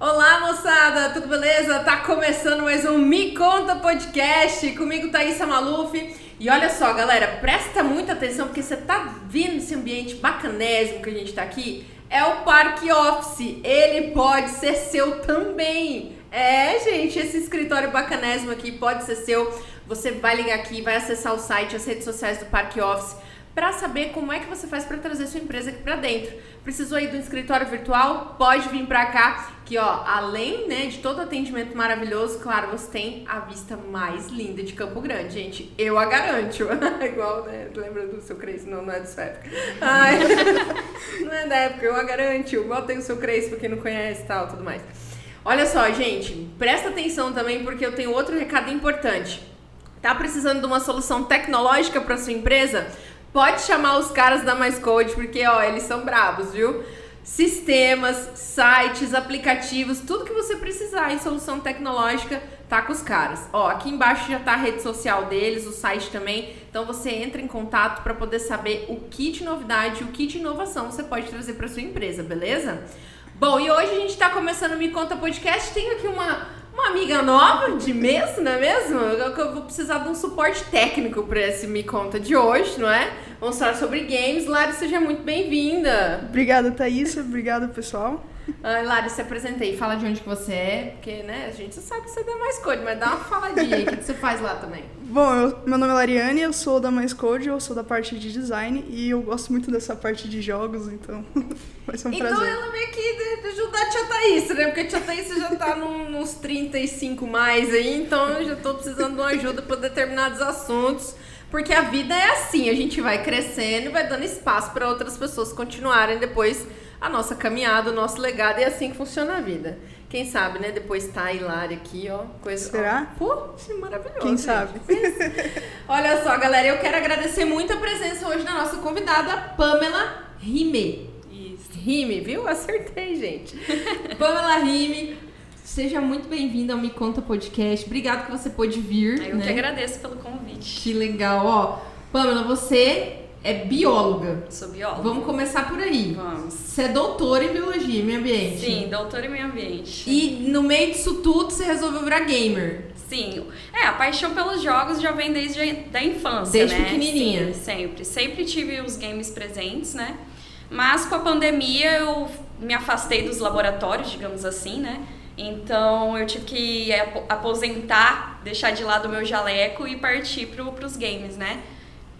Olá, moçada, tudo beleza? Tá começando mais um Me Conta Podcast. Comigo, Thaisa Maluf. E olha só, galera, presta muita atenção porque você tá vendo esse ambiente bacanésimo que a gente tá aqui. É o Parque Office. Ele pode ser seu também. É, gente, esse escritório bacanésimo aqui pode ser seu. Você vai ligar aqui, vai acessar o site, as redes sociais do Parque Office para saber como é que você faz para trazer sua empresa aqui para dentro. Precisou aí do escritório virtual? Pode vir para cá, que ó, além, né, de todo atendimento maravilhoso, claro, você tem a vista mais linda de Campo Grande, gente. Eu a garanto. Igual, né, lembra do seu Crazy? Não, não é do época. Ai, não é da época, eu a garanto. Igual tem o seu pra quem não conhece e tal, tudo mais. Olha só, gente, presta atenção também porque eu tenho outro recado importante. Tá precisando de uma solução tecnológica para sua empresa? Pode chamar os caras da Mais Code, porque ó, eles são bravos, viu? Sistemas, sites, aplicativos, tudo que você precisar em solução tecnológica, tá com os caras. Ó, aqui embaixo já tá a rede social deles, o site também. Então você entra em contato para poder saber o que de novidade, o que de inovação você pode trazer para sua empresa, beleza? Bom, e hoje a gente está começando o Me Conta Podcast. Tenho aqui uma, uma amiga nova de mês, não é mesmo? Eu, vou precisar de um suporte técnico para esse Me Conta de hoje, não é? Vamos falar sobre games. Lari, seja muito bem-vinda. Obrigada, Thaís. Obrigada, pessoal. Ah, Lari, se apresentei. Fala de onde que você é, porque, né, a gente sabe que você dá mais code, mas dá uma faladinha aí. O que, que você faz lá também? Bom, eu, meu nome é Lariane, eu sou da Mais Code, eu sou da parte de design e eu gosto muito dessa parte de jogos, então vai ser um então prazer. ela veio aqui de- de ajudar a tia Thaís, né? Porque a tia Thaís já tá num- nos 35 mais aí, então eu já tô precisando de uma ajuda para determinados assuntos. Porque a vida é assim, a gente vai crescendo e vai dando espaço para outras pessoas continuarem depois a nossa caminhada, o nosso legado, e é assim que funciona a vida. Quem sabe, né? Depois tá a Hilária aqui, ó. Coisa, Será? Ó, pô, maravilhoso. Quem gente. sabe? Olha só, galera, eu quero agradecer muito a presença hoje da nossa convidada, Pamela Rime. Isso. Rime, viu? Acertei, gente. Pamela Rime, seja muito bem-vinda ao Me Conta Podcast. Obrigado que você pôde vir. Eu né? que agradeço pelo convite. Que legal, ó. Pamela, você é bióloga. Sou bióloga. Vamos começar por aí. Vamos. Você é doutora em biologia e meio ambiente. Sim, doutora em meio ambiente. E no meio disso tudo, você resolveu virar gamer. Sim, é, a paixão pelos jogos já vem desde a da infância, Desde né? pequenininha. Sim, sempre. Sempre tive os games presentes, né? Mas com a pandemia eu me afastei dos laboratórios, digamos assim, né? Então eu tive que apo- aposentar, deixar de lado o meu jaleco e partir pro, pros games, né?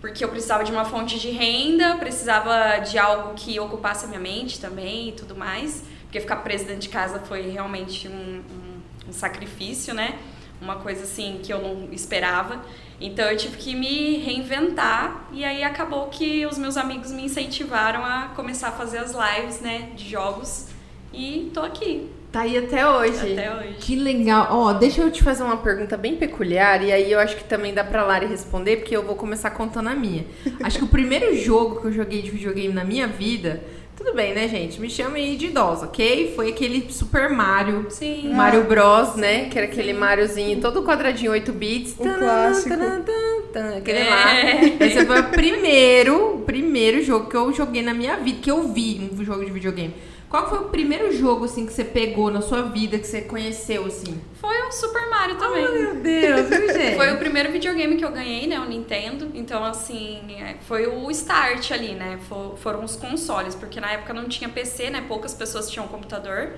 Porque eu precisava de uma fonte de renda, precisava de algo que ocupasse a minha mente também e tudo mais. Porque ficar preso dentro de casa foi realmente um, um, um sacrifício, né? Uma coisa assim que eu não esperava. Então eu tive que me reinventar e aí acabou que os meus amigos me incentivaram a começar a fazer as lives, né, de jogos. E tô aqui Tá aí até hoje. até hoje. Que legal. Ó, deixa eu te fazer uma pergunta bem peculiar e aí eu acho que também dá pra Lari responder, porque eu vou começar contando a minha. acho que o primeiro jogo que eu joguei de videogame na minha vida, tudo bem, né, gente? Me chamem de idosa, ok? Foi aquele Super Mario. Sim. Mario Bros, né? Que era aquele Mariozinho todo quadradinho 8 bits. O Tanana, clássico. tanana, tanana, Aquele É. lá. Esse foi o primeiro, o primeiro jogo que eu joguei na minha vida, que eu vi um jogo de videogame. Qual foi o primeiro jogo, assim, que você pegou na sua vida, que você conheceu, assim? Foi o Super Mario também. meu Deus, viu, gente? Foi o primeiro videogame que eu ganhei, né? O Nintendo. Então, assim, é, foi o start ali, né? Fo- Foram os consoles, porque na época não tinha PC, né? Poucas pessoas tinham computador.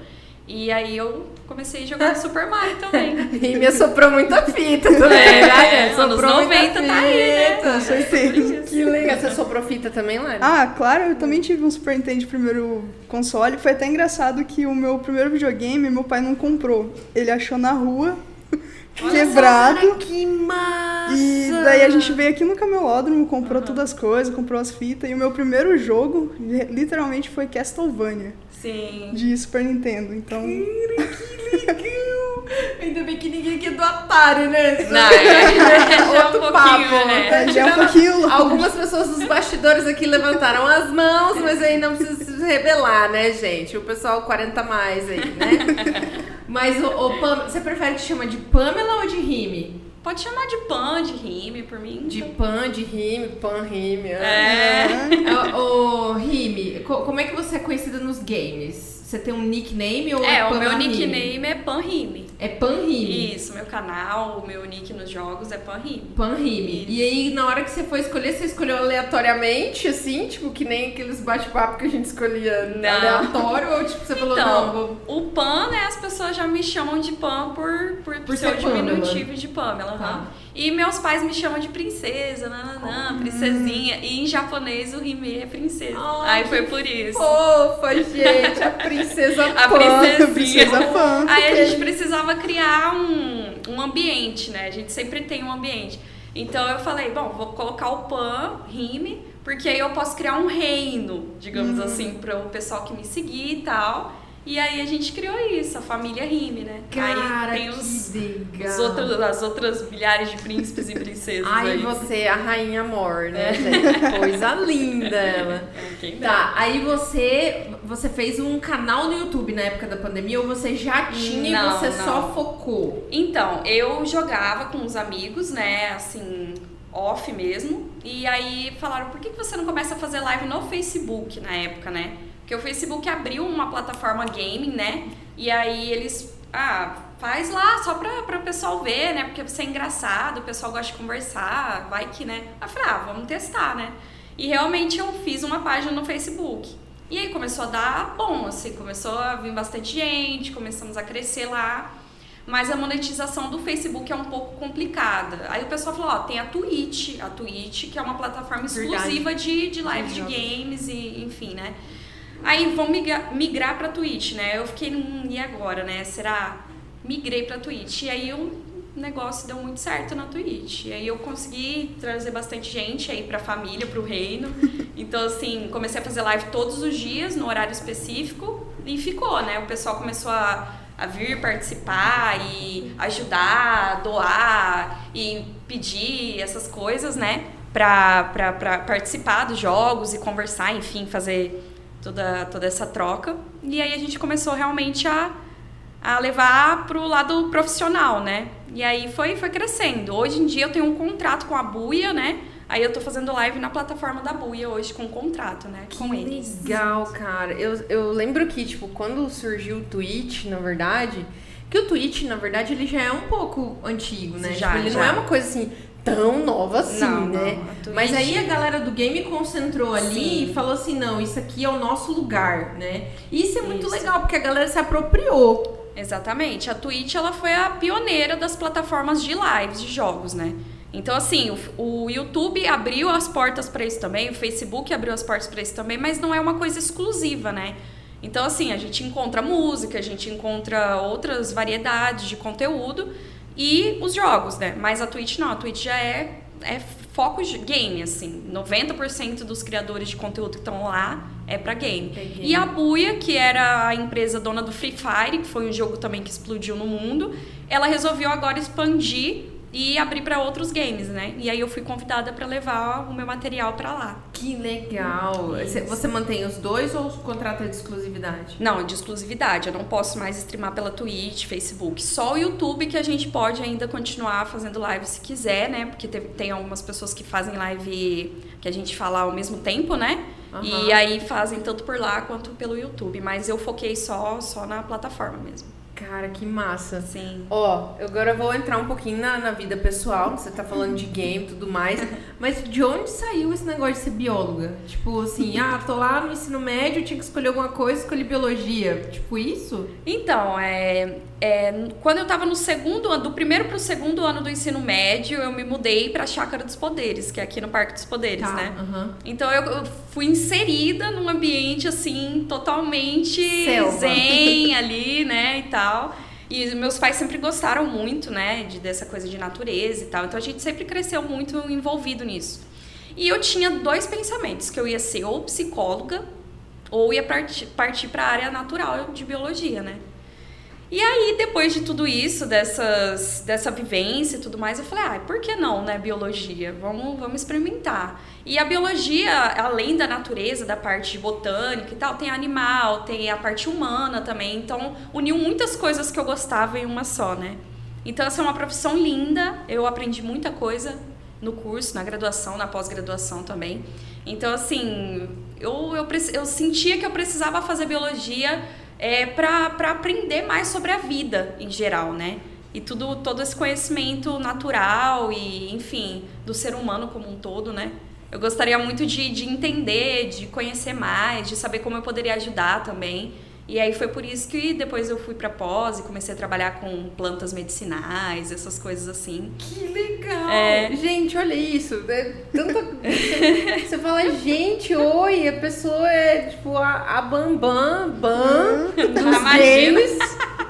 E aí eu comecei a jogar Super Mario também. E me assoprou muita fita também, É, né? anos Soprou muita 90 tá aí, né? Com certeza. Que legal. Você soprou fita também, Lari? Ah, claro, eu também tive um Super Nintendo primeiro console. Foi até engraçado que o meu primeiro videogame meu pai não comprou. Ele achou na rua, quebrado. Cara, que massa! E daí a gente veio aqui no camelódromo, comprou todas as coisas, comprou as fitas. E o meu primeiro jogo, literalmente, foi Castlevania, Sim. de Super Nintendo. Então, Que legal! Ainda bem que ninguém aqui é do Atari, né? Não, é, já é um Outro pouquinho, papo. né? já é um pouquinho longe. Algumas pessoas dos bastidores aqui levantaram as mãos, mas aí não precisa se revelar, né, gente? O pessoal 40 a mais aí, né? Mas, o, Pam, você prefere que chama de Pamela ou de Rime? Pode chamar de pan, de rime, por mim. De então- pan, de rime, pan, rime. É. Ô, ô, Rime, co- como é que você é conhecida nos games? Você tem um nickname ou é, É, o meu nickname é pan rime. É pan rime. Isso, meu canal, o meu nick nos jogos é pan rime. Pan rime. E aí, na hora que você foi escolher, você escolheu aleatoriamente, assim? Tipo, que nem aqueles bate-papo que a gente escolhia Não. aleatório? Ou tipo, você falou, Então, não, vou... o Pan, né, as pessoas já me chamam de Pan por, por, Por ser ser o Pamela. diminutivo de Pamela. Tá. aham. E meus pais me chamam de princesa, nananã, princesinha. E em japonês o Rime é princesa. Ai, Aí foi por isso. Fofa, gente, a princesa A Pan. princesinha. Princesa fã. Aí a gente precisava criar um, um ambiente, né? A gente sempre tem um ambiente. Então eu falei, bom, vou colocar o Pan, rime, porque aí eu posso criar um reino, digamos Uhum. assim, para o pessoal que me seguir e tal. E aí a gente criou isso, a família rime, né? Cara, aí tem que os, legal. os outros, as outras milhares de príncipes e princesas Ai, aí. você, a rainha amor, né, É. gente? Coisa linda ela. É, quem. Tá, aí você, você fez um canal no YouTube na época da pandemia ou você já tinha Não, e você não. só focou? Então, eu jogava com os amigos, né, assim, off mesmo. E aí falaram, por que você não começa a fazer live no Facebook na época, né? Porque o Facebook abriu uma plataforma gaming, né? E aí eles, ah, faz lá só pra, pra o pessoal ver, né? Porque você é engraçado, o pessoal gosta de conversar, vai que, né? Aí eu falei, ah, vamos testar, né? E realmente eu fiz uma página no Facebook. E aí começou a dar bom, assim, começou a vir bastante gente, começamos a crescer lá. Mas a monetização do Facebook é um pouco complicada. Aí o pessoal falou, ó, tem a Twitch, a Twitch, que é uma plataforma Verdade. exclusiva de, de live de games e enfim, né? Aí vão migrar, migrar pra Twitch, né? Eu fiquei, hum, e agora, né? Será? Migrei pra Twitch. E aí o negócio deu muito certo na Twitch. E aí eu consegui trazer bastante gente aí pra família, pro reino. Então, assim, comecei a fazer live todos os dias, no horário específico. E ficou, né? O pessoal começou a, a vir participar e ajudar, doar e pedir essas coisas, né? Pra participar dos jogos e conversar, enfim, fazer toda, toda essa troca. E aí a gente começou realmente a, a levar pro lado profissional, né? E aí foi, foi crescendo. Hoje em dia eu tenho um contrato com a Buia, né? Aí eu tô fazendo live na plataforma da Buia hoje com contrato, né? com que eles. legal, cara. Eu, eu lembro que, tipo, quando surgiu o Twitch, na verdade, que o Twitch, na verdade, ele já é um pouco antigo, né? Já, tipo, ele já. não é uma coisa assim tão nova assim, Não, né? não, Twitch- Mas aí a galera do game concentrou ali Sim. e falou assim: não, isso aqui é o nosso lugar, né? E isso é muito Isso. legal, porque a galera se apropriou. Exatamente. A Twitch ela foi a pioneira das plataformas de lives de jogos, né? Então, assim, o, o YouTube abriu as portas para isso também, o Facebook abriu as portas para isso também, mas não é uma coisa exclusiva, né? Então, assim, a gente encontra música, a gente encontra outras variedades de conteúdo e os jogos, né? Mas a Twitch não, a Twitch já é, é foco de game, assim. 90% dos criadores de conteúdo que estão lá é para game. Game. E a Buia, que era a empresa dona do Free Fire, que foi um jogo também que explodiu no mundo, ela resolveu agora expandir e abrir para outros games, né? E aí eu fui convidada para levar o meu material para lá. Que legal. Isso. Você, mantém os dois ou o contrato é de exclusividade? Não, de exclusividade. Eu não posso mais streamar pela Twitch, Facebook. Só o YouTube que a gente pode ainda continuar fazendo live se quiser, né? Porque tem, algumas pessoas que fazem live que a gente fala ao mesmo tempo, né? Aham. E aí fazem tanto por lá quanto pelo YouTube. Mas eu foquei só, só na plataforma mesmo. Cara, que massa. Sim. Ó, agora eu vou entrar um pouquinho na, na vida pessoal, você tá falando de game e tudo mais, mas de onde saiu esse negócio de ser bióloga? Tipo assim, ah, tô lá no ensino médio, tinha que escolher alguma coisa, escolhi biologia. Tipo isso? Então, é, é, quando eu tava no segundo ano, do primeiro pro segundo ano do ensino médio, eu me mudei pra Chácara dos Poderes, que é aqui no Parque dos Poderes, Tá, né? aham. Então eu, eu fui inserida num ambiente assim totalmente Selva. zen ali, né, e tal. E meus pais sempre gostaram muito, né, de, dessa coisa de natureza e tal. Então a gente sempre cresceu muito envolvido nisso. E eu tinha dois pensamentos, que eu ia ser ou psicóloga ou ia partir, para a área natural de biologia, né? E aí, depois de tudo isso, dessas, dessa vivência e tudo mais, eu falei, ah, por que não, né, biologia? Vamos, vamos experimentar. E a biologia, além da natureza, da parte botânica e tal, tem animal, tem a parte humana também. Então, uniu muitas coisas que eu gostava em uma só, né? Então, essa é uma profissão linda. Eu aprendi muita coisa no curso, na graduação, na pós-graduação também. Então, assim, eu, eu, eu sentia que eu precisava fazer biologia é, para aprender mais sobre a vida em geral, né? E tudo, todo esse conhecimento natural e, enfim, do ser humano como um todo, né? Eu gostaria muito de, de entender, de conhecer mais, de saber como eu poderia ajudar também. E aí foi por isso que depois eu fui para pós e comecei a trabalhar com plantas medicinais, essas coisas assim. Que legal! É... Gente, olha isso. É tanta... Você fala, gente, oi, a pessoa é tipo a, a Bambam Bam uhum. dos games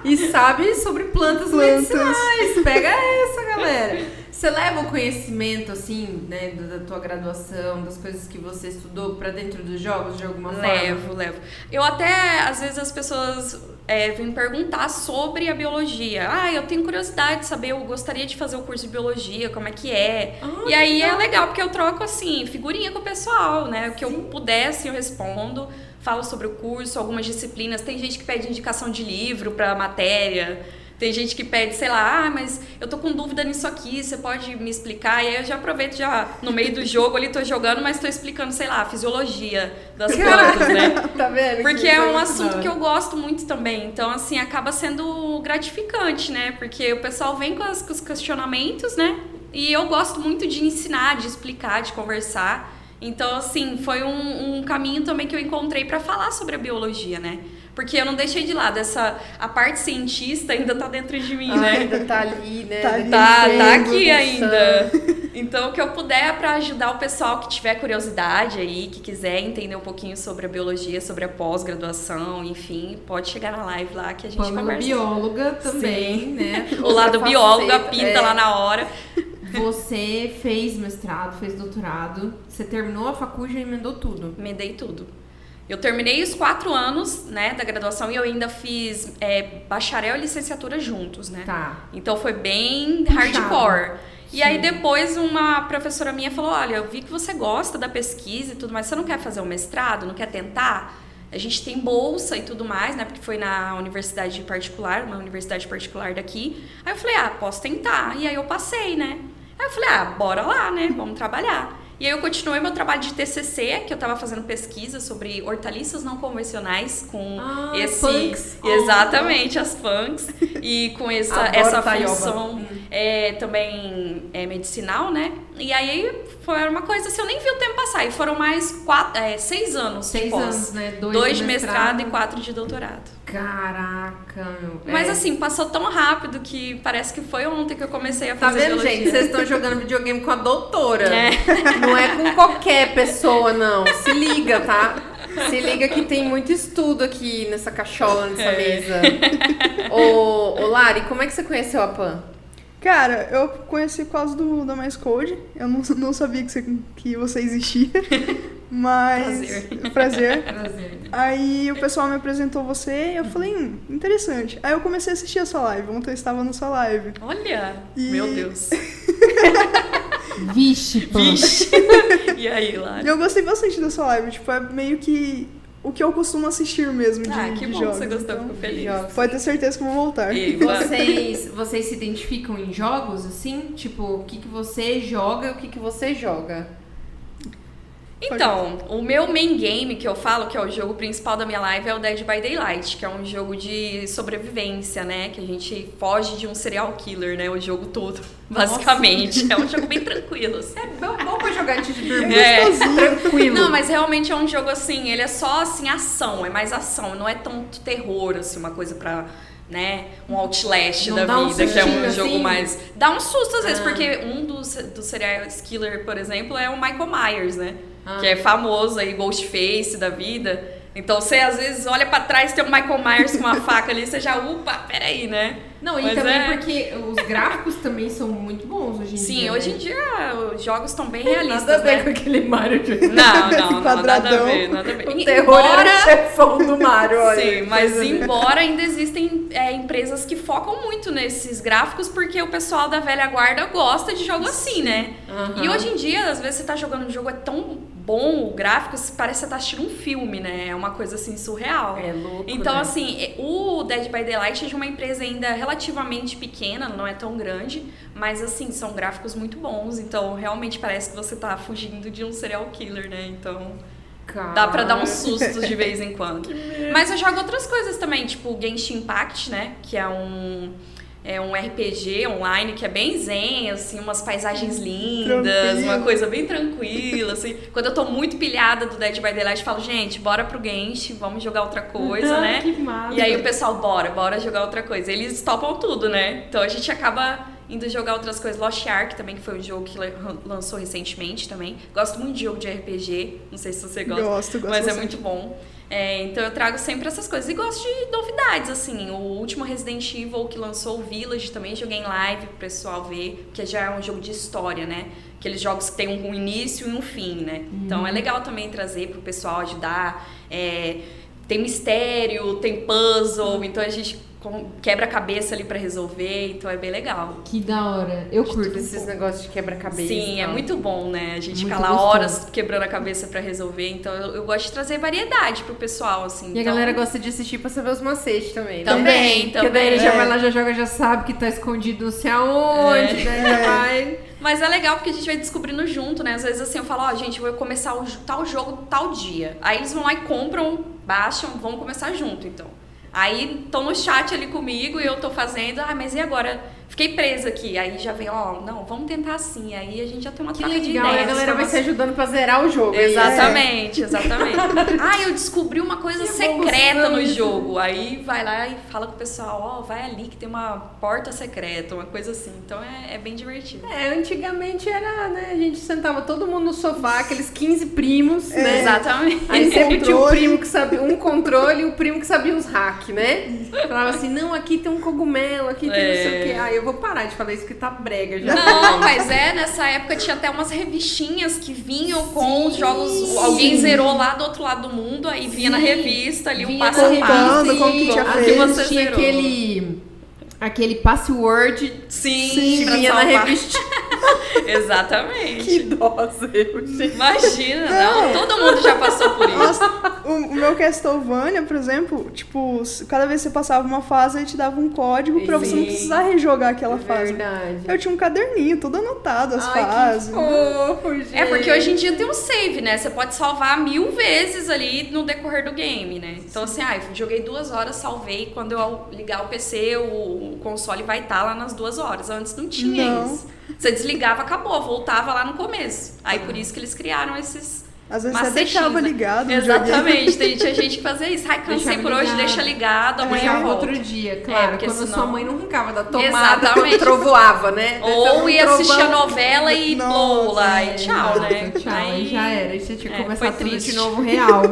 e sabe sobre plantas, plantas medicinais. Pega essa, galera. Você leva o conhecimento, assim, né, da tua graduação, das coisas que você estudou para dentro dos jogos, de alguma levo, forma? Levo, levo. Eu até, às vezes, as pessoas é, vêm perguntar sobre a biologia. Ah, eu tenho curiosidade de saber, eu gostaria de fazer o curso de biologia, como é que é. Ah, e aí é legal, porque eu troco, assim, figurinha com o pessoal, né? O que Sim. eu pudesse, eu respondo falo sobre o curso, algumas disciplinas. Tem gente que pede indicação de livro para matéria. Tem gente que pede, sei lá, ah, mas eu tô com dúvida nisso aqui, você pode me explicar? E aí eu já aproveito já no meio do jogo ali, tô jogando, mas tô explicando, sei lá, a fisiologia das plantas, né? tá vendo? Porque é um assunto que eu gosto muito também. Então, assim, acaba sendo gratificante, né? Porque o pessoal vem com, as, com os questionamentos, né? E eu gosto muito de ensinar, de explicar, de conversar. Então, assim, foi um, um caminho também que eu encontrei para falar sobre a biologia, né? Porque eu não deixei de lado essa a parte cientista ainda tá dentro de mim, ah, né? Ainda tá ali, né? Tá, ali tá, tá aqui ainda. Então, o que eu puder para ajudar o pessoal que tiver curiosidade aí, que quiser entender um pouquinho sobre a biologia, sobre a pós-graduação, enfim, pode chegar na live lá que a gente Pamela conversa. bióloga também, Sim. né? o lado bióloga pinta é. lá na hora. Você fez mestrado, fez doutorado, você terminou a faculdade e emendou tudo. Emendei tudo. Eu terminei os quatro anos, né, da graduação e eu ainda fiz é, bacharel e licenciatura juntos, né? Tá. Então foi bem hardcore. Sim. E aí depois uma professora minha falou, olha, eu vi que você gosta da pesquisa e tudo mais, você não quer fazer um mestrado, não quer tentar? A gente tem bolsa e tudo mais, né? Porque foi na universidade particular, uma universidade particular daqui. Aí eu falei, ah, posso tentar. E aí eu passei, né? Aí eu falei, ah, bora lá, né? Vamos trabalhar. E aí eu continuei meu trabalho de TCC, que eu estava fazendo pesquisa sobre hortaliças não convencionais com ah, esse punks. exatamente as punks e com essa essa função hum. é, também é medicinal, né? E aí foi uma coisa assim, eu nem vi o tempo passar. E foram mais quatro, é, seis anos. Seis anos, né? Dois, Dois de mestrado. mestrado e quatro de doutorado. Caraca, meu. Mas é. assim, passou tão rápido que parece que foi ontem que eu comecei a tá fazer Tá vendo, biologia. gente? Vocês estão jogando videogame com a doutora. É. Não é com qualquer pessoa, não. Se liga, tá? Se liga que tem muito estudo aqui nessa cachola, nessa é. mesa. ô, ô, Lari, como é que você conheceu a Pan? Cara, eu conheci por causa do, da Mais Code. Eu não, não sabia que você, que você existia. Mas. Prazer. Prazer. Prazer. Aí o pessoal me apresentou você e eu falei, hum, interessante. Aí eu comecei a assistir a sua live. Ontem eu estava na sua live. Olha! E... Meu Deus. Vixe, pô. Vixe. e aí, lá? Eu gostei bastante da sua live. Tipo, é meio que o que eu costumo assistir mesmo de, ah, que de bom jogos. você gostou, então, fico feliz. Pode ter certeza que vou voltar. E vocês, vocês se identificam em jogos, assim? Tipo, o que, que você joga e o que, que você joga? Então, o meu main game que eu falo, que é o jogo principal da minha live, é o Dead by Daylight, que é um jogo de sobrevivência, né? Que a gente foge de um serial killer, né? O jogo todo, basicamente. Nossa. É um jogo bem tranquilo. Assim. É bom, bom pra jogar antes de dormir. É, tranquilo. Não, mas realmente é um jogo assim, ele é só assim, ação, é mais ação, não é tanto terror, assim, uma coisa pra né, um Outlast não da vida, um que é um assim? jogo mais. Dá um susto às vezes, ah. porque um dos, dos serial killer, por exemplo, é o Michael Myers, né? Ah. Que é famoso aí, Ghostface da vida. Então você às vezes olha para trás tem o Michael Myers com uma faca ali, você já, upa, peraí, né? Não, e Mas também é... porque os gráficos também são muito bons hoje em Sim, dia. Sim, hoje né? em dia os jogos estão bem realistas. Nada a ver né? com aquele Mario de... Não, não, não, nada a ver, nada a ver. O terror embora... era o chefão do Mario, olha. Sim, mas embora ainda existem é, empresas que focam muito nesses gráficos porque o pessoal da velha guarda gosta de jogo assim, né? Uhum. E hoje em dia, às vezes você tá jogando um jogo é tão bom, o gráfico, parece que você tá assistindo um filme, né? É uma coisa assim surreal. É louco. Então, né? assim, o Dead by Daylight é de uma empresa ainda relativamente pequena, não é tão grande, mas assim, são gráficos muito bons, então realmente parece que você tá fugindo de um serial killer, né? Então. Dá pra dar uns sustos de vez em quando. Mas eu jogo outras coisas também, tipo Genshin Impact, né? Que é um é um RPG online que é bem zen, assim, umas paisagens lindas, Tranquilo. uma coisa bem tranquila, assim. Quando eu tô muito pilhada do Dead by Daylight, eu falo, gente, bora pro Genshin, vamos jogar outra coisa, né? que massa. E aí o pessoal, bora, bora jogar outra coisa. Eles topam tudo, né? Então a gente acaba indo jogar outras coisas. Lost Ark também, que foi um jogo que lançou recentemente também. Gosto muito de jogo de RPG, não sei se você gosta. Gosto, gosto. Mas é muito bom. É, então eu trago sempre essas coisas. E gosto de novidades, assim. O último Resident Evil que lançou o Village também joguei em live pro pessoal ver, que já é um jogo de história, né? Aqueles jogos que tem um início e um fim, né? Uhum. Então é legal também trazer pro pessoal ajudar. É, tem mistério, tem puzzle, então a gente quebra-cabeça ali para resolver, então é bem legal. Que da hora. Eu curto esses negócios de quebra-cabeça. Sim, é muito bom, né? A gente fica lá horas quebrando a cabeça para resolver, então eu, eu, gosto de trazer variedade pro pessoal, assim. E então... a galera gosta de assistir pra saber os macetes também. Né? Também, também. Porque daí ele é. já vai lá, já joga, já sabe que tá escondido não sei aonde, é. já vai... Mas é legal porque a gente vai descobrindo junto, né? Às vezes assim, eu falo, ó, oh, gente, vou começar o, tal jogo tal dia. Aí eles vão lá e compram, baixam, vamos começar junto, então. Aí estão no chat ali comigo e eu tô fazendo, ah, mas e agora? Fiquei presa aqui. Aí já vem, ó, não, vamos tentar assim. Aí a gente já tem uma que troca legal. de ideias. a galera vai se ajudando pra zerar o jogo. Exatamente, é. exatamente. ah, eu descobri uma coisa que secreta no jogo. Aí vai lá e fala com o pessoal, ó, oh, vai ali que tem uma porta secreta, uma coisa assim. Então é, é bem divertido. É, antigamente era, né, a gente sentava todo mundo no sofá, aqueles 15 primos, é. né? Exatamente. Aí sempre tinha o primo que sabia um controle e o primo que sabia os hacks, né? Falava assim, não, aqui tem um cogumelo, aqui tem é. não sei o quê. Aí eu vou parar de falar isso que tá brega já. Não, mas é, nessa época tinha até umas revistinhas que vinham com os jogos. Alguém zerou lá do outro lado do mundo, aí vinha Sim. na revista ali um passo a passo. Como que tinha feito. você tinha zerou. aquele aquele password sim, sim vinha na revista. Exatamente. Que idosa eu, gente. Imagina, não. não. Todo mundo já passou por isso. Nossa, o, o meu Castlevania, por exemplo, tipo, cada vez que você passava uma fase, ele te dava um código pra sim. você não precisar rejogar aquela é fase. Verdade. Eu tinha um caderninho, tudo anotado, as Ai, fases. Que fofo, gente. É, porque hoje em dia tem um save, né? Você pode salvar mil vezes ali no decorrer do game, né? Então, assim, ah, joguei duas horas, salvei. Quando eu ligar o PC, o o console vai estar tá lá nas duas horas. Antes não tinha não. isso. Você desligava, acabou, voltava lá no começo. Aí por isso que eles criaram esses. Às vezes você deixava né? ligado. Exatamente, tem, tinha gente que fazia isso. Ai, cansei por hoje, deixa ligado, amanhã é, outro dia, claro. É, quando senão... sua mãe não arrancava da tomada, Exatamente. trovoava, né? Ou ia trovão... assistir a novela e blow lá, e tchau, né? Tchau, aí já era. Aí você tinha que é, começar tudo triste. de novo real.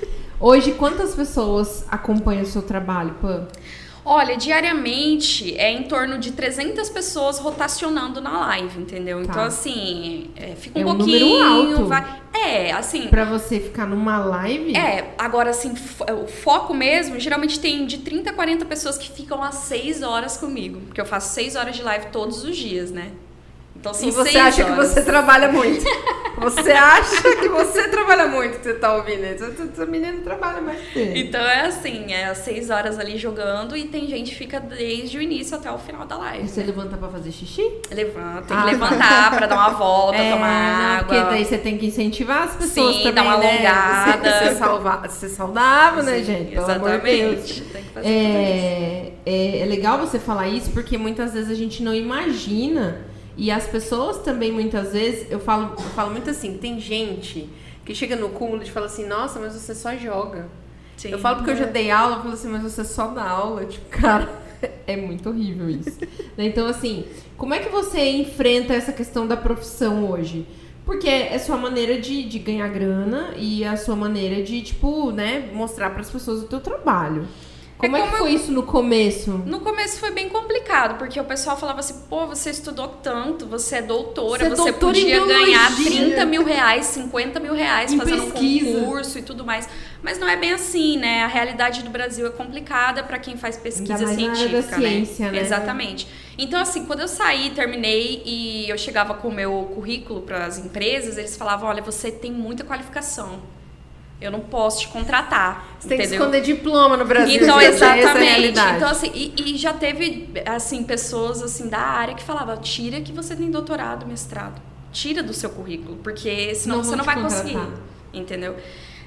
Hoje, quantas pessoas acompanham o seu trabalho, Pan? Olha, diariamente é em torno de 300 pessoas rotacionando na live, entendeu? Tá. Então, assim, é, fica um, é um pouquinho. Número alto. Vai, é, assim. Pra você ficar numa live? É, agora, assim, é, o foco mesmo, geralmente tem de 30 a 40 pessoas que ficam às 6 horas comigo. Porque eu faço 6 horas de live todos os dias, né? Então são E você acha horas. que você trabalha muito. Você acha que você trabalha muito que você tá ouvindo. Essa menina trabalha mais. Então é assim, é seis horas ali jogando e tem gente que fica desde o início até o final da live. E você né? levanta pra fazer xixi? Levanta, tem ah, que levantar pra dar uma volta, é, tomar água. Porque daí você tem que incentivar as pessoas Sim, também, dar uma né? alongada. Ser, salva, ser saudável, né, Sim, né, gente? Pelo exatamente. Tem que fazer é, é, é legal você falar isso porque muitas vezes a gente não imagina e as pessoas também, muitas vezes, eu falo, eu falo muito assim, tem gente que chega no cúmulo e fala assim, nossa, mas você só joga. Sim, eu falo porque é. eu já dei aula, eu falo assim, mas você só dá aula. Tipo, cara, é muito horrível isso. Né, então, assim, como é que você enfrenta essa questão da profissão hoje? Porque é sua maneira de, de ganhar grana e a sua maneira de, tipo, né, mostrar para as pessoas o teu trabalho. Como é, é que foi eu... isso no começo? No começo foi bem complicado, porque o pessoal falava assim, pô, você estudou tanto, você é doutora, você, é você podia ganhar 30 mil reais, 50 mil reais em fazendo pesquisa. um concurso e tudo mais. Mas não é bem assim, né? A realidade do Brasil é complicada para quem faz pesquisa científica, da ciência, né? né? Exatamente. Então, assim, quando eu saí, terminei e eu chegava com o meu currículo para as empresas, eles falavam: olha, você tem muita qualificação Eu não posso te contratar. Você tem que entendeu? esconder diploma no Brasil. Então, é exatamente. Então, assim, e, e já teve, assim, pessoas, assim, da área que falavam, tira que você tem doutorado, mestrado. Tira do seu currículo, porque senão Não você não vai conseguir. contratar. Entendeu?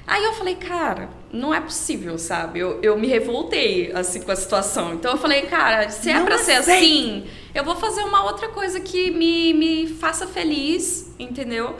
Aí eu falei, cara, não é possível, sabe? Eu, eu me revoltei, assim, com a situação. Então eu falei, cara, se é Não pra ser aceito. assim, eu vou fazer uma outra coisa que me, me faça feliz, entendeu?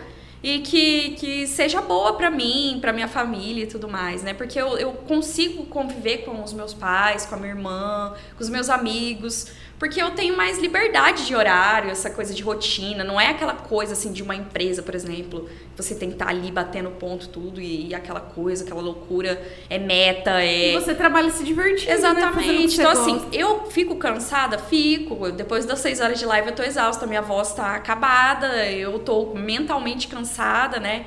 E que, que seja boa pra mim, pra minha família e tudo mais, né? Porque eu, eu consigo conviver com os meus pais, com a minha irmã, com os meus amigos, porque eu tenho mais liberdade de horário, essa coisa de rotina. Não é aquela coisa assim de uma empresa, por exemplo, você tem que estar ali batendo ponto tudo e, e aquela coisa, aquela loucura, é meta, é. E você trabalha se divertindo. né? Exatamente. você Então, gosta. assim, eu fico cansada? Fico. Depois das seis horas de live eu tô exausta, minha voz tá acabada, eu tô mentalmente cansada, né?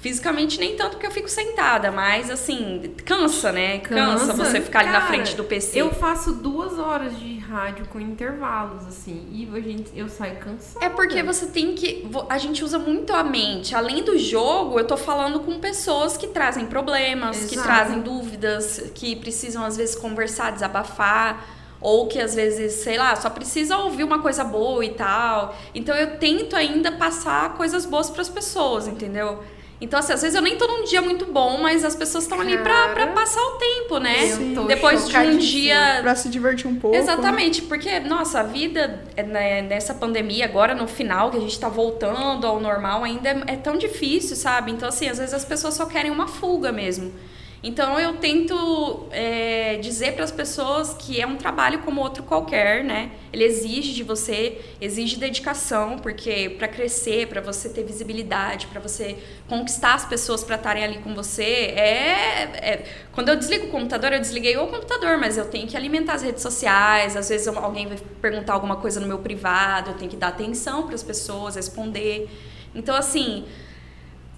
Fisicamente nem tanto porque eu fico sentada, mas assim, cansa, né? Cansa, Cansa. você ficar ali na Cara, frente do PC. Eu faço duas horas de rádio com intervalos, assim, e a gente, eu saio cansada. É porque você tem que. A gente usa muito a mente. Além do jogo, eu tô falando com pessoas que trazem problemas, que Exato. trazem dúvidas, que precisam às vezes conversar, desabafar. Ou que às vezes, sei lá, só precisa ouvir uma coisa boa e tal. Então eu tento ainda passar coisas boas pras pessoas, entendeu? Então, assim, às vezes eu nem tô num dia muito bom, mas as pessoas estão ali pra, pra passar o tempo, né? tô Depois de um dia Pra se divertir um pouco. Exatamente, porque, nossa, a vida é, né, nessa pandemia, agora no final, que a gente tá voltando ao normal, ainda é, é tão difícil, sabe? Então, assim, às vezes as pessoas só querem uma fuga mesmo. Então, eu tento é, dizer para as pessoas que é um trabalho como outro qualquer, né? Ele exige de você, exige dedicação, porque para crescer, para você ter visibilidade, para você conquistar as pessoas para estarem ali com você, é, é- Quando eu desligo o computador, eu desliguei o computador, mas eu tenho que alimentar as redes sociais. Às vezes alguém vai perguntar alguma coisa no meu privado, eu tenho que dar atenção para as pessoas, responder. Então, assim.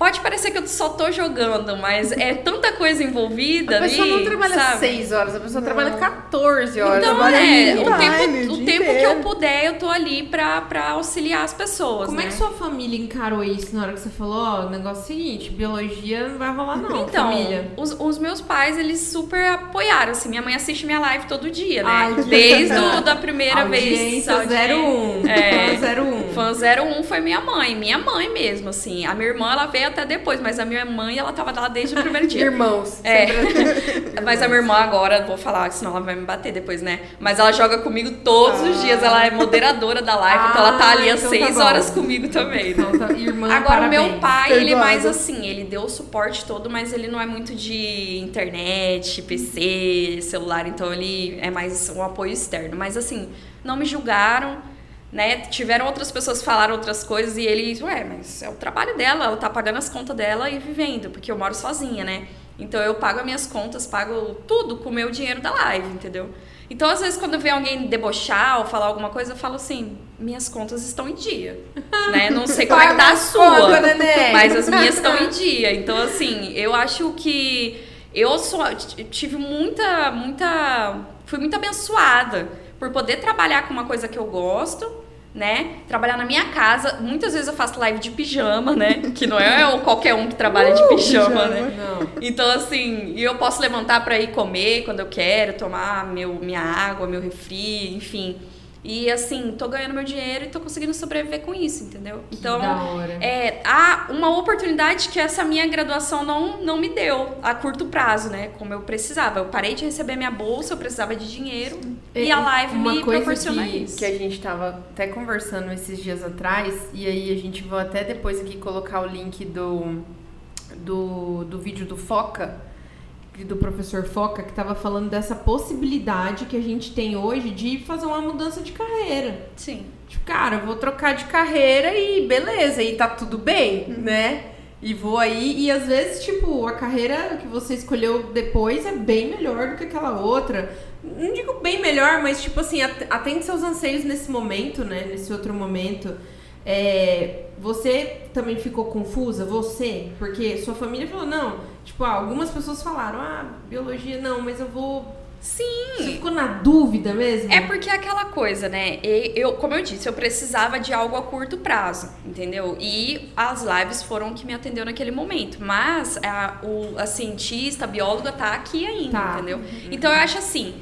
Pode parecer que eu só tô jogando, mas é tanta coisa envolvida A pessoa ali, não trabalha sabe? 6 horas, a pessoa Não. trabalha 14 horas. Então, é, o tempo, o tempo que eu puder, eu tô ali pra, pra auxiliar as pessoas, Como né? é que sua família encarou isso na hora que você falou, ó, o negócio é o seguinte, biologia não vai rolar não, Então, família? os, os meus pais, eles super apoiaram, assim, minha mãe assiste minha live todo dia, né? Ai, que Desde da primeira vez. Audiência 01, É. fã 01. Fã 01 foi minha mãe, minha mãe mesmo, assim. A minha irmã, ela veio até depois, mas a minha mãe, ela tava lá desde o primeiro dia. Irmãos. É. sempre- Mas a minha irmã agora, vou falar, senão ela vai me bater depois, né? Mas ela joga comigo todos os dias, ela é moderadora da live, então ela tá ali Ah, às então tá seis bom. horas comigo também? Então, tá, irmã, Agora, o meu parabéns. pai, ele é Perdoada. mais assim, ele deu o suporte todo, mas ele não é muito de internet, PC, celular, então ele é mais um apoio externo. Mas assim, não me julgaram, né? Tiveram outras pessoas que falaram outras coisas e ele, ué, mas é o trabalho dela, ela tá pagando as contas dela e vivendo, porque eu moro sozinha, né? Então eu pago as minhas contas, pago tudo com o meu dinheiro da live, entendeu? Então, às vezes, quando vem alguém debochar ou falar alguma coisa, eu falo assim: minhas contas estão em dia. né? Não sei como é que tá a sua. conta, neném. Mas as minhas estão em dia. Então, assim, eu acho que eu sou, tive muita, muita. Fui muito abençoada por poder trabalhar com uma coisa que eu gosto. Né? Trabalhar na minha casa. Muitas vezes eu faço live de pijama, né? Que não é qualquer um que trabalha de pijama, pijama. né? Não. Então, assim, eu posso levantar pra ir comer quando eu quero, tomar meu, minha água, meu refri, enfim. E, assim, tô ganhando meu dinheiro e tô conseguindo sobreviver com isso, entendeu? Que Então, da hora. é, há uma oportunidade que essa minha graduação não, não me deu a curto prazo, né? Como eu precisava. Eu parei de receber minha bolsa, eu precisava de dinheiro. E a live Uma me coisa proporciona que, isso. que a gente tava até conversando esses dias atrás, e aí a gente vai até depois aqui colocar o link do, do, do vídeo do Foca, do professor Foca, que tava falando dessa possibilidade que a gente tem hoje de fazer uma mudança de carreira. Sim. Tipo, cara, eu vou trocar de carreira e beleza, e tá tudo bem, né? E vou aí, e às vezes, tipo, a carreira que você escolheu depois é bem melhor do que aquela outra. Não digo bem melhor, mas tipo assim, at- atende seus anseios nesse momento, né? Nesse outro momento. É, você também ficou confusa, você? Porque sua família falou, não, tipo, ah, algumas pessoas falaram, ah, biologia não, mas eu vou Você Sim. ficou na dúvida mesmo? É porque é aquela coisa, né? Eu, como eu disse, eu precisava de algo a curto prazo, entendeu? E as lives foram o que me atendeu naquele momento. Mas a, o, a cientista, a bióloga tá aqui ainda, Tá. entendeu? Então eu acho assim.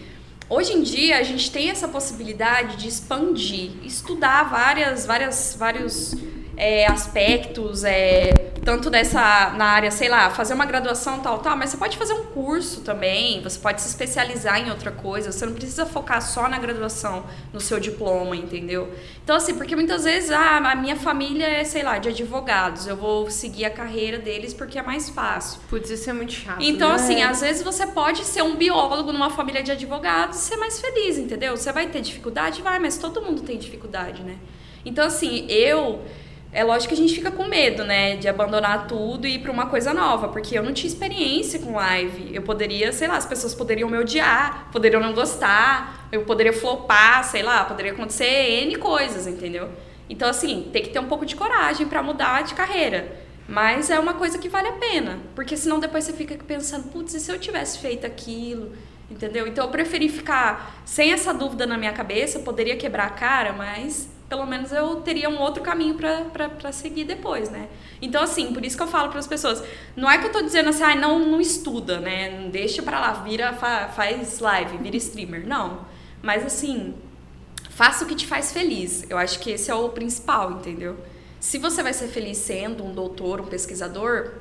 Hoje em dia a gente tem essa possibilidade de expandir, estudar várias, várias, vários é, aspectos, é, tanto dessa na área, sei lá, fazer uma graduação tal, tal, mas você pode fazer um curso também, você pode se especializar em outra coisa, você não precisa focar só na graduação, no seu diploma, entendeu? Então, assim, porque muitas vezes, ah, a minha família é, sei lá, de advogados, eu vou seguir a carreira deles porque é mais fácil. Putz, isso é muito chato. Então, né? assim, às vezes você pode ser um biólogo numa família de advogados e ser mais feliz, entendeu? Você vai ter dificuldade? Vai, mas todo mundo tem dificuldade, né? Então, assim, eu. É lógico que a gente fica com medo, né? De abandonar tudo e ir pra uma coisa nova, porque eu não tinha experiência com live. Eu poderia, sei lá, as pessoas poderiam me odiar, poderiam não gostar, eu poderia flopar, sei lá, poderia acontecer N coisas, entendeu? Então, assim, tem que ter um pouco de coragem pra mudar de carreira. Mas é uma coisa que vale a pena. Porque senão depois você fica pensando, putz, e se eu tivesse feito aquilo? Entendeu? Então eu preferi ficar sem essa dúvida na minha cabeça, poderia quebrar a cara, mas pelo menos eu teria um outro caminho pra seguir depois, né? Então, assim, por isso que eu falo para as pessoas, não é que eu tô dizendo assim, ah, não, não estuda, né? Não deixa pra lá, vira, fa- faz live, vira streamer. Não. Mas assim, faça o que te faz feliz. Eu acho que esse é o principal, entendeu? Se você vai ser feliz sendo um doutor, um pesquisador,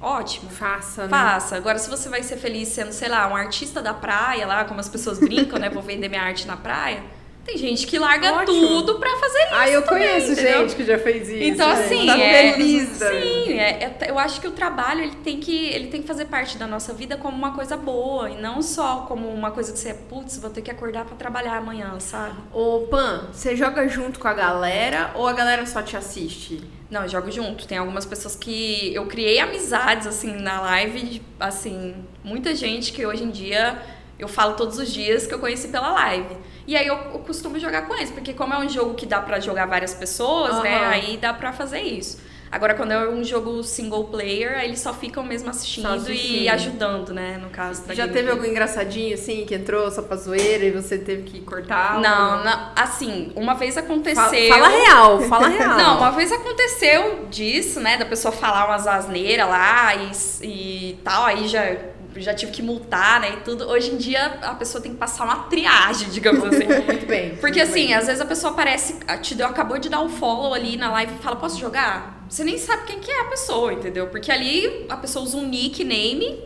ótimo. Faça, né? Faça. Agora, se você vai ser feliz sendo, sei lá, um artista da praia, lá, como as pessoas brincam, né? Vou vender minha arte na praia. Tem gente que larga Ótimo. tudo pra fazer isso. Ah, eu também, conheço entendeu? gente que já fez isso. Então, assim, tá é, feliz. sim, é- é- eu acho que o trabalho ele tem que, ele tem que fazer parte da nossa vida como uma coisa boa e não só como uma coisa que você, putz, vou ter que acordar pra trabalhar amanhã, sabe? Ô, Pan, você joga junto com a galera ou a galera só te assiste? Não, eu jogo junto. Tem algumas pessoas que eu criei amizades assim na live, assim, muita gente que hoje em dia eu falo todos os dias que eu conheci pela live. E aí eu, eu costumo jogar com eles, porque como é um jogo que dá pra jogar várias pessoas, né? Aham. Aí dá pra fazer isso. Agora, quando é um jogo single player, aí eles só ficam mesmo assistindo, assistindo. e ajudando, né? No caso da Já gameplay. teve algum engraçadinho, assim, que entrou só pra zoeira e você teve que cortar? Não, não, assim, uma vez aconteceu. Fala, fala real, fala real. Não, uma vez aconteceu disso, né? Da pessoa falar umas asneiras lá e, e tal, aí já, já tive que multar, né? E tudo. Hoje em dia a pessoa tem que passar uma triagem, digamos assim. Muito bem. Porque muito assim, bem. às vezes a pessoa aparece, te deu, acabou de dar um follow ali na live e fala, posso jogar? Você nem sabe quem que é a pessoa, entendeu? Porque ali a pessoa usa um nickname.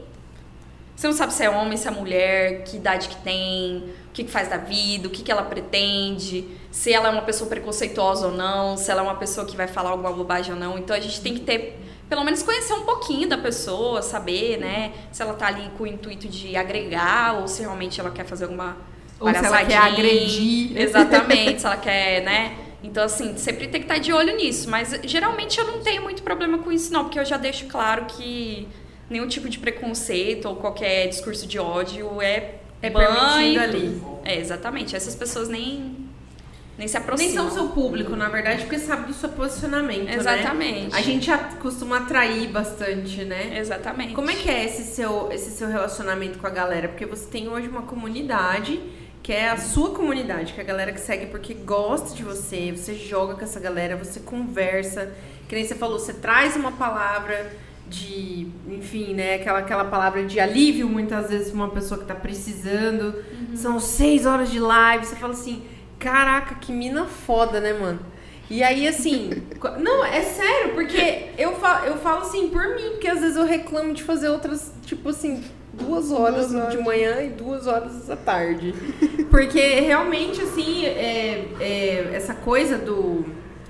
Você não sabe se é homem, se é mulher, que idade que tem, o que, que faz da vida, o que, que ela pretende, se ela é uma pessoa preconceituosa ou não, se ela é uma pessoa que vai falar alguma bobagem ou não. Então a gente tem que ter, pelo menos conhecer um pouquinho da pessoa, saber, né? Se ela tá ali com o intuito de agregar ou se realmente ela quer fazer alguma Ou se ela quer agredir. Exatamente, se ela quer, né? Então, assim, sempre tem que estar de olho nisso. Mas geralmente eu não tenho muito problema com isso, não, porque eu já deixo claro que nenhum tipo de preconceito ou qualquer discurso de ódio é, É ban permitido ali. É, exatamente. Essas pessoas nem, nem se Nem aproximam. são seu público, na verdade, porque sabe do seu posicionamento, né? Exatamente. A gente costuma atrair bastante, né? Exatamente. Como é que é esse seu, esse seu relacionamento com a galera? Porque você tem hoje uma comunidade que é a sua comunidade, que é a galera que segue porque gosta de você, você joga com essa galera, você conversa, que nem você falou, você traz uma palavra de, enfim, né, aquela, aquela palavra de alívio muitas vezes pra uma pessoa que tá precisando. São seis horas de live, você fala assim, caraca, que mina foda, né, mano? E aí, assim, não, é sério, porque eu falo, eu falo assim por mim, porque às vezes eu reclamo de fazer outras, tipo assim, duas horas, Duas horas. de manhã e duas horas à tarde. Porque realmente, assim, é, é, essa coisa do,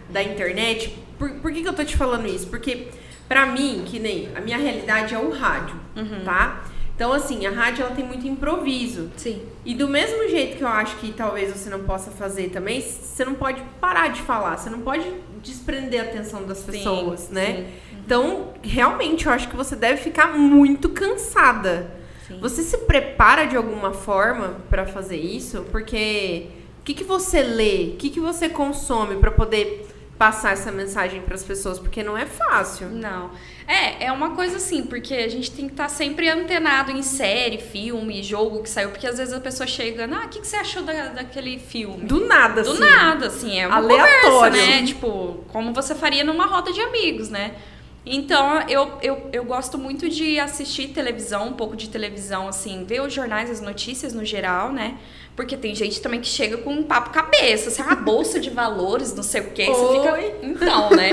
da internet, por, por que, que eu tô te falando isso? Porque, pra mim, que nem a minha realidade é o rádio, tá? Então, assim, a rádio ela tem muito improviso. Sim. E do mesmo jeito que eu acho que talvez você não possa fazer também, você não pode parar de falar, você não pode desprender a atenção das Sim, pessoas, né? sim. Então, realmente, eu acho que você deve ficar muito cansada. Sim. Você se prepara de alguma forma pra fazer isso? Porque o que, que você lê, o que, que você consome pra poder passar essa mensagem para as pessoas, porque não é fácil. Não. É, é uma coisa assim, porque a gente tem que estar sempre antenado em série, filme, jogo que saiu, porque às vezes a pessoa chega, ah, o que, que você achou da, daquele filme? Do nada, Do assim. nada, assim, é uma Aleatório. conversa, né? Tipo, como você faria numa roda de amigos, né? Então, eu, eu, eu gosto muito de assistir televisão, um pouco de televisão, assim, ver os jornais, as notícias no geral, né? Porque tem gente também que chega com um papo cabeça, assim, uma bolsa de valores, não sei o quê. Você Oi. fica. Então, né?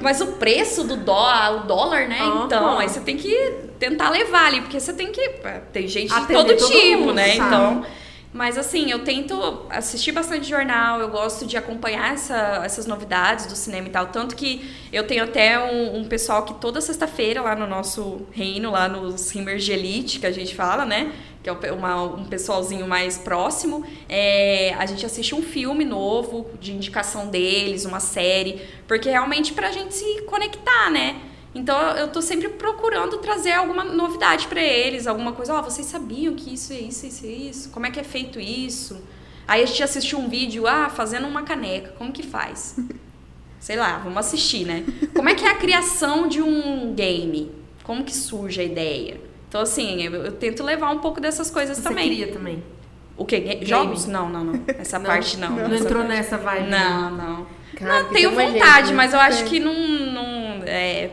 Mas o preço do dólar, o dólar, né? Aham. Então, aí você tem que tentar levar ali, porque você tem que. Tem gente de Atender todo todo tipo, mundo, né? sabe? Então. Mas assim, eu tento assistir bastante jornal, eu gosto de acompanhar essa- essas novidades do cinema e tal. Tanto que eu tenho até um, um pessoal que toda sexta-feira lá no nosso reino, lá no Simmers de Elite, que a gente fala, né? Que é um uma- um pessoalzinho mais próximo. é, a gente assiste um filme novo de indicação deles, uma série, porque realmente pra gente se conectar, né? Então eu tô sempre procurando trazer alguma novidade pra eles, alguma coisa, ó, vocês sabiam que isso é isso, isso é isso? Como é que é feito isso? Aí a gente assistiu um vídeo, ah, fazendo uma caneca, como que faz? Sei lá, vamos assistir, né? Como é que é a criação de um game? Como que surge a ideia? Então, assim, eu, eu tento levar um pouco dessas coisas Você também. queria também. O quê? Ga- Jogos? Não, não, não. Essa Não? parte não. Não, Essa entrou parte- nessa vibe. Não, não. Cara, Não, tenho vontade, gente, mas eu acho Tem. que não, não é,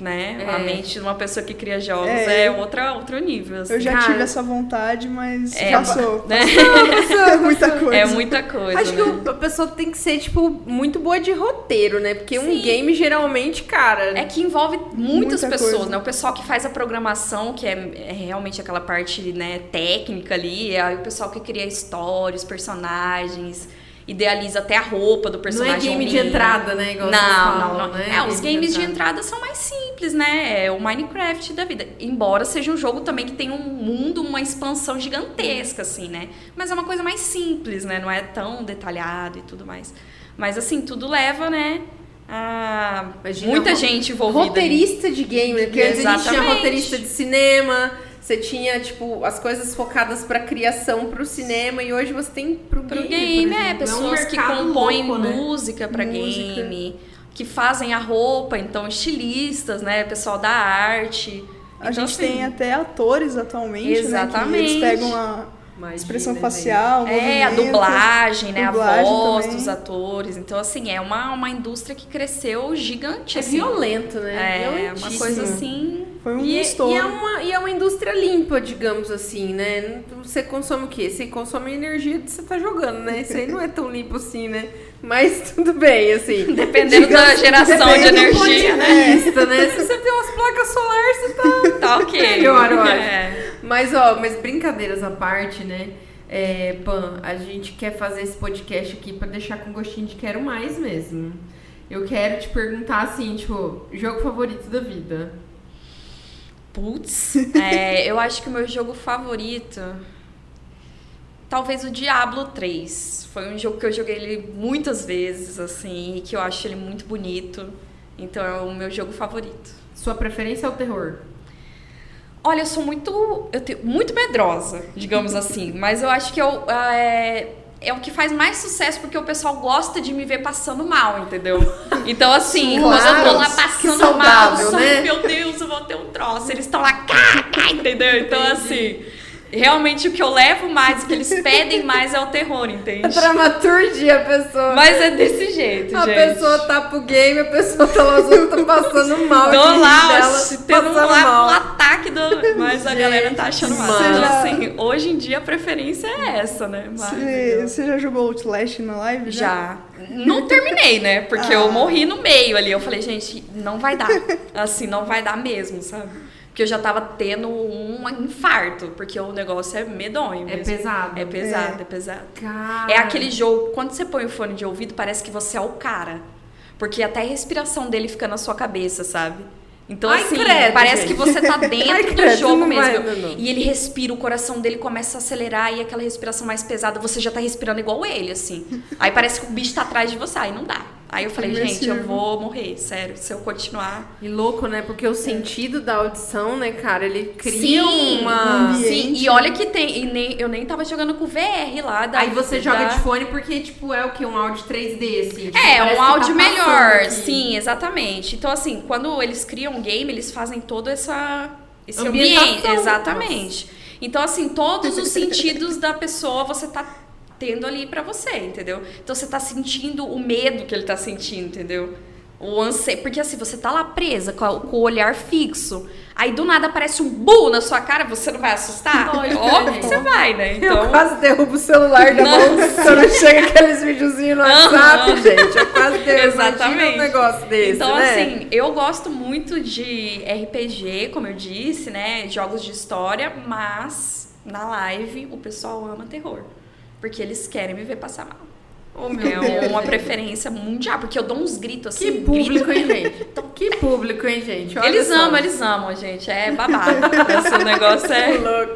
né? É. A mente de uma pessoa que cria jogos É. é, outra, outro nível. assim. Eu já Cara, tive essa vontade, mas É, passou. né? Passou muita coisa. É muita coisa. Acho que né? o- a pessoa tem que ser, tipo, muito boa de roteiro, né? Porque um Sim. game, geralmente, cara... É que envolve muitas Muita pessoas, coisa. né? O pessoal que faz a programação, que é, é realmente aquela parte né, técnica ali, aí o pessoal que cria histórias, personagens, idealiza até a roupa do não é personagem. game de entrada, né? Igual Não, não, falam, não. né? É, os Game games de entrada são mais simples, né? É o Minecraft da vida. Embora seja um jogo também que tem um mundo, uma expansão gigantesca, assim, né? Mas é uma coisa mais simples, né? Não é tão detalhado e tudo mais. Mas assim, tudo leva, né? A Imagina, muita gente envolvida. Roteirista de game, né? Porque antes a gente tinha roteirista de cinema, você tinha, tipo, as coisas focadas pra criação pro cinema, e hoje você tem pro, Pro game, game, por é, pessoas um que compõem louco, né? música pra Música. game, que fazem a roupa, então estilistas, né? Pessoal da arte. A Então, gente assim, tem até atores atualmente, né? Que Exatamente. eles pegam a Imagina, expressão facial, É, a dublagem, né? dublagem a voz também. dos atores. Então, assim, é uma, uma indústria que cresceu gigante. É assim. violento, né? É, uma coisa assim. Foi um E, é- estouro. e é uma, e é uma indústria limpa, digamos assim, né? Você consome o quê? Você consome a energia que você tá jogando, né? Isso aí não é tão limpo assim, né? Mas tudo bem, assim. Dependendo da geração de Depende energia, né? vista, né? Se você tem umas placas solares, você tá Tá ok. melhor, eu acho. É. Mas, ó, mas brincadeiras à parte, né? É, Pan, a gente quer fazer esse podcast aqui pra deixar com gostinho de quero mais mesmo. Eu quero te perguntar assim, tipo, jogo favorito da vida. Putz, é, eu acho que o meu jogo favorito. Talvez o Diablo 3. Foi um jogo que eu joguei ele muitas vezes, assim, e que eu acho ele muito bonito. Então é o meu jogo favorito. Sua preferência é o terror? Olha, eu sou muito. Eu tenho, muito medrosa, digamos assim. Mas eu acho que eu. É, é o que faz mais sucesso porque o pessoal gosta de me ver passando mal, entendeu? Então, assim, Claro, quando eu tô lá passando saudável, mal, eu né? meu Deus, eu vou ter um troço. Eles estão lá, "Cá", entendeu? Então, assim, realmente o que eu levo mais, o que eles pedem mais é o terror, A entende? dramaturgia, a pessoa. Mas é desse jeito, a gente. pessoa tá pro game, a pessoa tá lá, tão passando mal. Tô lá, ó, tendo lá, mal. um ataque, do... mas a galera tá achando mal. Gente, já- assim, hoje em dia a preferência é essa, né? Mas... Você, você já jogou Outlast na live? Já. Não terminei, né? Porque Ah. eu morri no meio ali. Eu falei, gente, não vai dar. Assim, não vai dar mesmo, sabe? Porque eu já tava tendo um infarto, porque o negócio é medonho É mesmo. pesado. É pesado, é, pesado. Cara. É aquele jogo, quando você põe o fone de ouvido, parece que você é o cara. Porque até a respiração dele fica na sua cabeça, sabe? Então, Ai, assim, credo, parece gente. que você tá dentro Ai, do credo, jogo não vai, mesmo. não, não. E ele respira, o coração dele começa a acelerar e aquela respiração mais pesada, você já tá respirando igual ele, assim. Aí parece que o bicho tá atrás de você, aí não dá. Aí eu falei, gente, eu vou morrer, sério, se eu continuar. E louco, né? Porque o sentido da audição, né, cara, ele cria Sim, uma. Sim, e olha que tem. E nem, eu nem tava jogando com VR lá. Da, Aí você da... joga de fone porque, tipo, é o que? Um áudio 3D, assim. Tipo, É, um tá áudio melhor. passando aqui. Sim, exatamente. Então, assim, quando eles criam um game, eles fazem todo essa, esse ambiente. Exatamente. Então, assim, todos os sentidos da pessoa você tá tendo ali pra você, entendeu? Então você tá sentindo o medo que ele tá sentindo, entendeu? O anseio. Porque assim, você tá lá presa com, a- com o olhar fixo. Aí do nada aparece um bu na sua cara, você não vai assustar? Lógico, Óbvio que você vai, né? Então. Eu quase derrubo o celular da mão quando chega aqueles videozinhos no. WhatsApp, gente. Eu quase derrubo Exatamente. Um negócio desse, Então, né? assim, eu gosto muito de RPG, como eu disse, né? Jogos de história, mas na live o pessoal ama terror. Porque eles querem me ver passar mal. Oh, meu É uma preferência mundial, porque eu dou uns gritos assim. Que público, grito- hein, gente? Que público, hein, gente? Olha Eles só. amam, eles amam, gente. É babado. Esse negócio é. louco.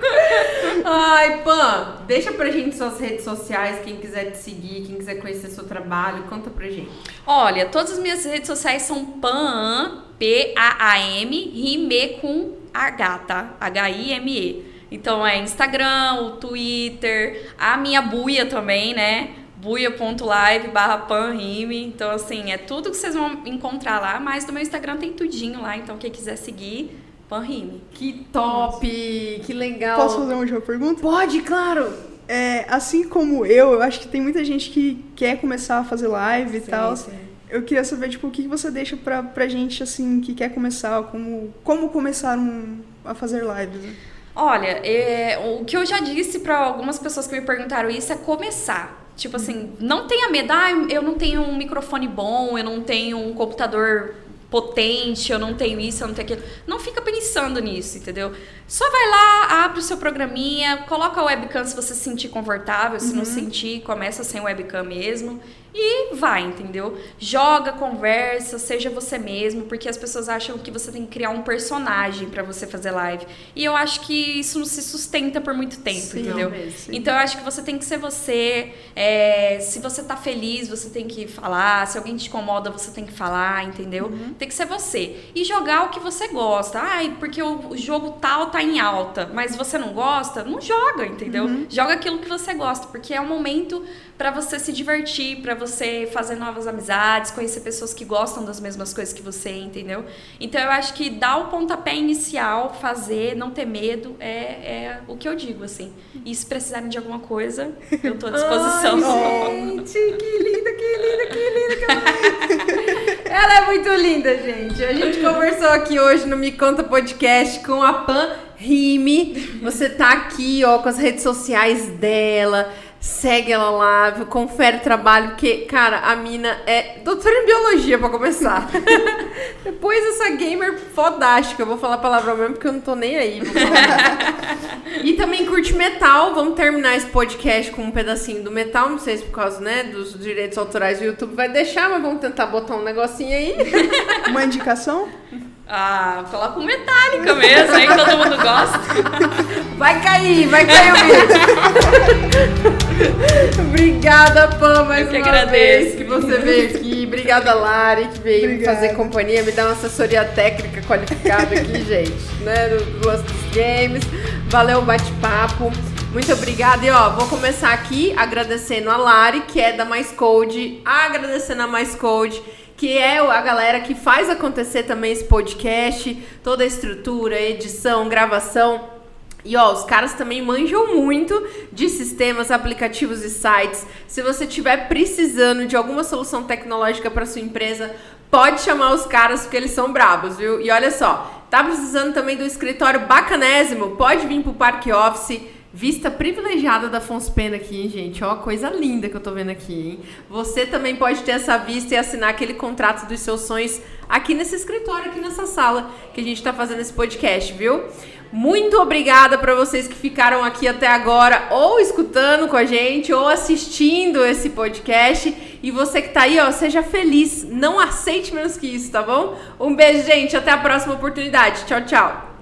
Ai, Pan, deixa pra gente suas redes sociais, quem quiser te seguir, quem quiser conhecer seu trabalho, conta pra gente. Olha, todas as minhas redes sociais são PAM, P-A-A-M, rime com H, tá? H-I-M-E. Então é Instagram, o Twitter, a minha buia também, né? buia.live barra panrime. Então, assim, é tudo que vocês vão encontrar lá, mas no meu Instagram tem tudinho lá, então quem quiser seguir, panrime. Que top, que legal. Posso fazer uma última pergunta? Pode, claro. É, assim como eu, eu acho que tem muita gente que quer começar a fazer live e tal. Eu queria saber, tipo, o que que você deixa pra, pra gente, assim, que quer começar, como, como começar um- a fazer lives, né? Olha, é, o que eu já disse pra algumas pessoas que me perguntaram isso é começar. Tipo assim, não tenha medo, ah, eu não tenho um microfone bom, eu não tenho um computador potente, eu não tenho isso, eu não tenho aquilo. Não fica pensando nisso, entendeu? Só vai lá, abre o seu programinha, coloca a webcam se você se sentir confortável, se não sentir, começa sem webcam mesmo e vai, entendeu? Joga, conversa, seja você mesmo, porque as pessoas acham que você tem que criar um personagem pra você fazer live. E eu acho que isso não se sustenta por muito tempo, Sim, entendeu? mesmo. Então eu acho que você tem que ser você. é, se você tá feliz, você tem que falar. Se alguém te incomoda, você tem que falar, entendeu? Tem que ser você. E jogar o que você gosta. Ai, porque o, jogo tal tá em alta, mas você não gosta, não joga, entendeu? Joga aquilo que você gosta, porque é um momento pra você se divertir, pra você fazer novas amizades, conhecer pessoas que gostam das mesmas coisas que você, entendeu? Então eu acho que dar o pontapé inicial, fazer, não ter medo, é, é o que eu digo, assim. E se precisarem de alguma coisa, eu tô à disposição. Ai, gente, que linda, que linda, que linda, que linda. Ela é muito linda, gente. A gente conversou aqui hoje no Me Conta Podcast com a Pan Rime. Você tá aqui, ó, com as redes sociais dela. Segue ela lá, confere o trabalho, porque, cara, a mina é doutora em biologia, pra começar. Depois essa gamer fodástica. Eu vou falar palavrão mesmo, porque eu não tô nem aí. falar. E também curte metal. Vamos terminar esse podcast com um pedacinho do metal. Não sei se por causa, né, dos direitos autorais do YouTube vai deixar, mas vamos tentar botar um negocinho aí. Uma indicação? Ah, coloca um Metallica mesmo, aí todo mundo gosta. Vai cair, vai cair o vídeo. Obrigada, Pam, mais Eu que uma agradeço. vez que você veio aqui. Obrigada, Lari, que veio me Obrigada. fazer companhia, me dar uma assessoria técnica qualificada aqui, gente, né, do, do lance dos games. Valeu o bate-papo. Muito obrigada. E ó, vou começar aqui agradecendo a Lari, que é da Mais Code, agradecendo a Mais Code, que é a galera que faz acontecer também esse podcast, toda a estrutura, edição, gravação. E ó, os caras também manjam muito de sistemas, aplicativos e sites. Se você estiver precisando de alguma solução tecnológica para sua empresa, pode chamar os caras porque eles são brabos, viu? E olha só, tá precisando também do escritório bacanésimo? Pode vir pro Parque Office. Vista privilegiada da Afonso Pena aqui, hein, gente? Ó, coisa linda que eu tô vendo aqui, hein? Você também pode ter essa vista e assinar aquele contrato dos seus sonhos aqui nesse escritório, aqui nessa sala que a gente tá fazendo esse podcast, viu? Muito obrigada para vocês que ficaram aqui até agora, ou escutando com a gente, ou assistindo esse podcast. E você que tá aí, ó, seja feliz. Não aceite menos que isso, tá bom? Um beijo, gente. Até a próxima oportunidade. Tchau, tchau.